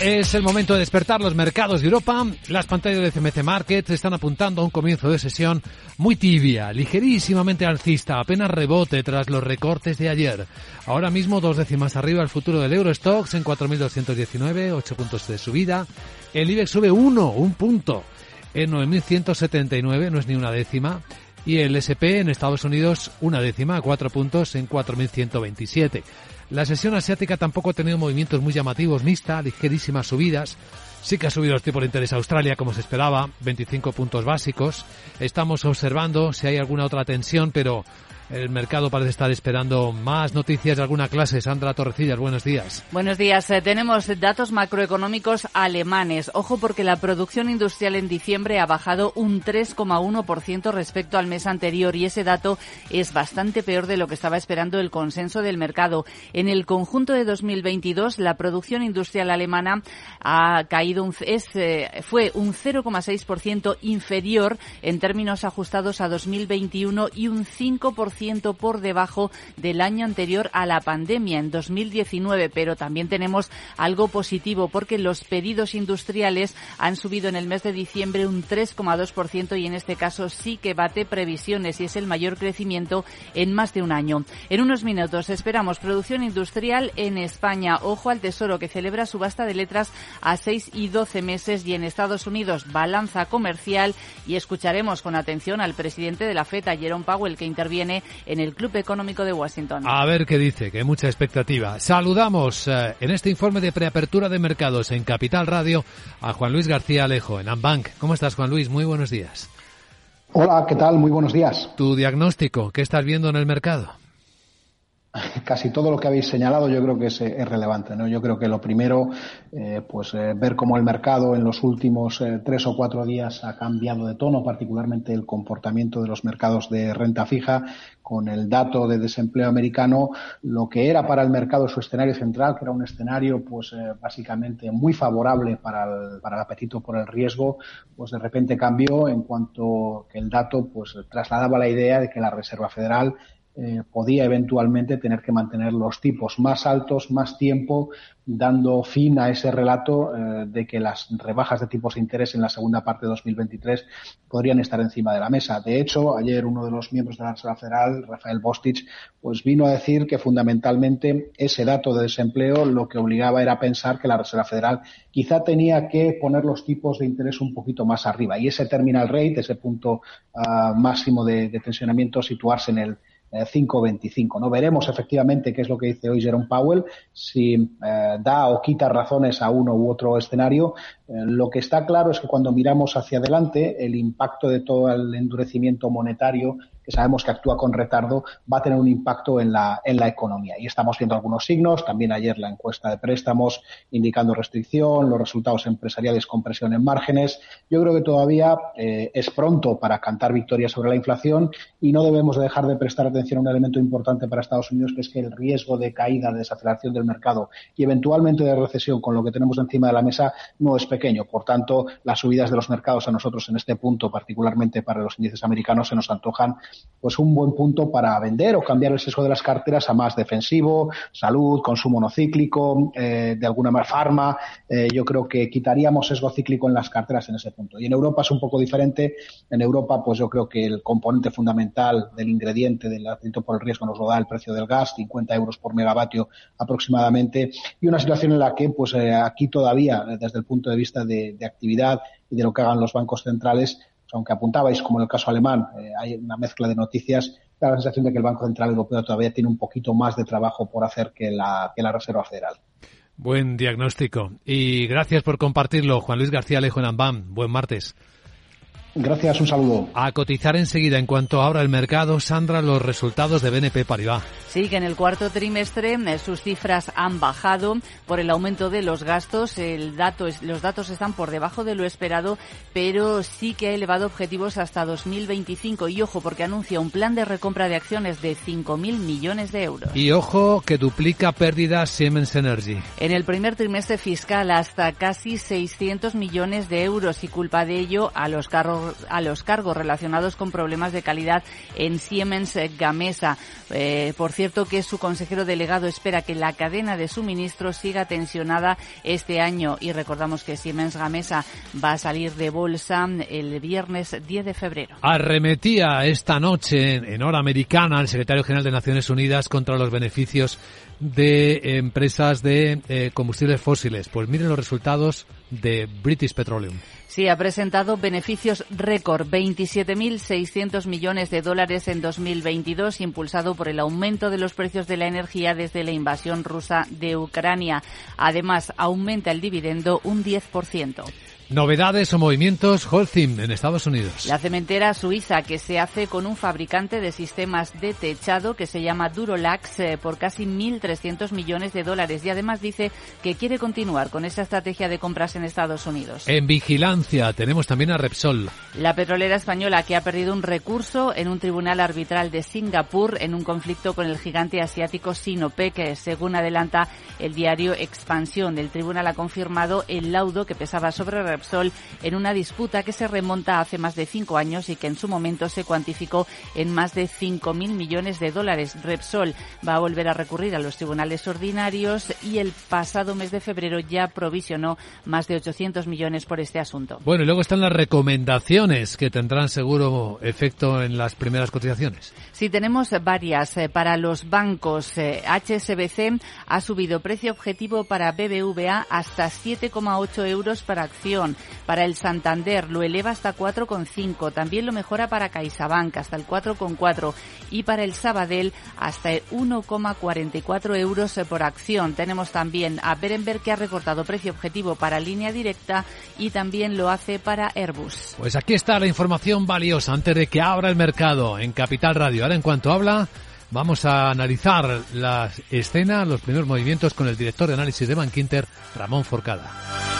Es el momento de despertar los mercados de Europa. Las pantallas de CMC Market están apuntando a un comienzo de sesión muy tibia, ligerísimamente alcista, apenas rebote tras los recortes de ayer. Ahora mismo dos décimas arriba el futuro del Eurostox en 4.219, 8 puntos de subida. El IBEX sube uno, un punto, en 9.179, no es ni una décima. Y el SP en Estados Unidos una décima, cuatro puntos en 4.127. La sesión asiática tampoco ha tenido movimientos muy llamativos, mixta, ligerísimas subidas. Sí que ha subido los tipos de interés a Australia como se esperaba, 25 puntos básicos. Estamos observando si hay alguna otra tensión, pero el mercado parece estar esperando más noticias de alguna clase. Sandra Torrecillas, buenos días. Buenos días. Eh, tenemos datos macroeconómicos alemanes. Ojo porque la producción industrial en diciembre ha bajado un 3,1% respecto al mes anterior y ese dato es bastante peor de lo que estaba esperando el consenso del mercado. En el conjunto de 2022 la producción industrial alemana ha caído un, es, eh, fue un 0,6% inferior en términos ajustados a 2021 y un 5% por debajo del año anterior a la pandemia, en 2019. Pero también tenemos algo positivo porque los pedidos industriales han subido en el mes de diciembre un 3,2% y en este caso sí que bate previsiones y es el mayor crecimiento en más de un año. En unos minutos esperamos producción industrial en España. Ojo al Tesoro que celebra subasta de letras a 6 y 12 meses y en Estados Unidos balanza comercial y escucharemos con atención al presidente de la FED, Jerome Powell, que interviene en el Club Económico de Washington. A ver qué dice, que hay mucha expectativa. Saludamos eh, en este informe de preapertura de mercados en Capital Radio a Juan Luis García Alejo en Ambank. ¿Cómo estás, Juan Luis? Muy buenos días. Hola, ¿qué tal? Muy buenos días. Tu diagnóstico, ¿qué estás viendo en el mercado? casi todo lo que habéis señalado yo creo que es, es relevante. ¿no? Yo creo que lo primero, eh, pues eh, ver cómo el mercado en los últimos eh, tres o cuatro días ha cambiado de tono, particularmente el comportamiento de los mercados de renta fija, con el dato de desempleo americano, lo que era para el mercado su escenario central, que era un escenario pues básicamente muy favorable para el, para el apetito por el riesgo, pues de repente cambió en cuanto que el dato pues trasladaba la idea de que la Reserva Federal eh, podía eventualmente tener que mantener los tipos más altos, más tiempo, dando fin a ese relato eh, de que las rebajas de tipos de interés en la segunda parte de 2023 podrían estar encima de la mesa. De hecho, ayer uno de los miembros de la Reserva Federal, Rafael Bostich, pues vino a decir que fundamentalmente ese dato de desempleo lo que obligaba era pensar que la Reserva Federal quizá tenía que poner los tipos de interés un poquito más arriba y ese terminal rate, ese punto uh, máximo de, de tensionamiento, situarse en el 5.25. Eh, ¿no? Veremos efectivamente qué es lo que dice hoy Jerome Powell, si eh, da o quita razones a uno u otro escenario. Eh, lo que está claro es que cuando miramos hacia adelante, el impacto de todo el endurecimiento monetario que sabemos que actúa con retardo, va a tener un impacto en la, en la economía. Y estamos viendo algunos signos, también ayer la encuesta de préstamos indicando restricción, los resultados empresariales con presión en márgenes. Yo creo que todavía eh, es pronto para cantar victorias sobre la inflación y no debemos de dejar de prestar atención a un elemento importante para Estados Unidos, que es que el riesgo de caída, de desaceleración del mercado y eventualmente de recesión con lo que tenemos encima de la mesa no es pequeño. Por tanto, las subidas de los mercados a nosotros en este punto, particularmente para los índices americanos, se nos antojan pues un buen punto para vender o cambiar el sesgo de las carteras a más defensivo, salud, consumo no cíclico, eh, de alguna manera farma. Eh, yo creo que quitaríamos sesgo cíclico en las carteras en ese punto. Y en Europa es un poco diferente. En Europa, pues yo creo que el componente fundamental del ingrediente del apetito por el riesgo nos lo da el precio del gas, 50 euros por megavatio aproximadamente, y una situación en la que, pues eh, aquí todavía, desde el punto de vista de actividad y de lo que hagan los bancos centrales, aunque apuntabais, como en el caso alemán, eh, hay una mezcla de noticias, da la sensación de que el Banco Central Europeo todavía tiene un poquito más de trabajo por hacer que la, que la Reserva Federal. Buen diagnóstico. Y gracias por compartirlo, Juan Luis García Alejo en Ambam. Buen martes. Gracias, un saludo. A cotizar enseguida en cuanto abra el mercado, Sandra, los resultados de BNP Paribas. Sí, que en el cuarto trimestre eh, sus cifras han bajado por el aumento de los gastos. El dato es, los datos están por debajo de lo esperado, pero sí que ha elevado objetivos hasta 2025. Y ojo, porque anuncia un plan de recompra de acciones de 5.000 millones de euros. Y ojo, que duplica pérdidas Siemens Energy. En el primer trimestre fiscal hasta casi 600 millones de euros y culpa de ello a los carros a los cargos relacionados con problemas de calidad en Siemens Gamesa. Eh, por cierto, que su consejero delegado espera que la cadena de suministro siga tensionada este año y recordamos que Siemens Gamesa va a salir de bolsa el viernes 10 de febrero. Arremetía esta noche en hora americana el secretario general de Naciones Unidas contra los beneficios de empresas de eh, combustibles fósiles. Pues miren los resultados de British Petroleum. Sí, ha presentado beneficios récord, 27.600 millones de dólares en 2022, impulsado por el aumento de los precios de la energía desde la invasión rusa de Ucrania. Además, aumenta el dividendo un 10%. Novedades o movimientos Holcim en Estados Unidos. La cementera suiza que se hace con un fabricante de sistemas de techado que se llama Durolax eh, por casi 1.300 millones de dólares y además dice que quiere continuar con esa estrategia de compras en Estados Unidos. En vigilancia tenemos también a Repsol. La petrolera española que ha perdido un recurso en un tribunal arbitral de Singapur en un conflicto con el gigante asiático Sinopec, según adelanta el diario Expansión. El tribunal ha confirmado el laudo que pesaba sobre Repsol en una disputa que se remonta hace más de cinco años y que en su momento se cuantificó en más de 5.000 millones de dólares. Repsol va a volver a recurrir a los tribunales ordinarios y el pasado mes de febrero ya provisionó más de 800 millones por este asunto. Bueno, y luego están las recomendaciones que tendrán seguro efecto en las primeras cotizaciones. Sí, tenemos varias. Eh, para los bancos, HSBC eh, ha subido precio objetivo para BBVA hasta 7,8 euros para acción para el Santander lo eleva hasta 4,5. También lo mejora para CaixaBank hasta el 4,4 y para el Sabadell hasta el 1,44 euros por acción. Tenemos también a Berenberg que ha recortado precio objetivo para línea directa y también lo hace para Airbus. Pues aquí está la información valiosa antes de que abra el mercado en Capital Radio. Ahora en cuanto habla Vamos a analizar la escena, los primeros movimientos con el director de análisis de Bankinter, Ramón Forcada.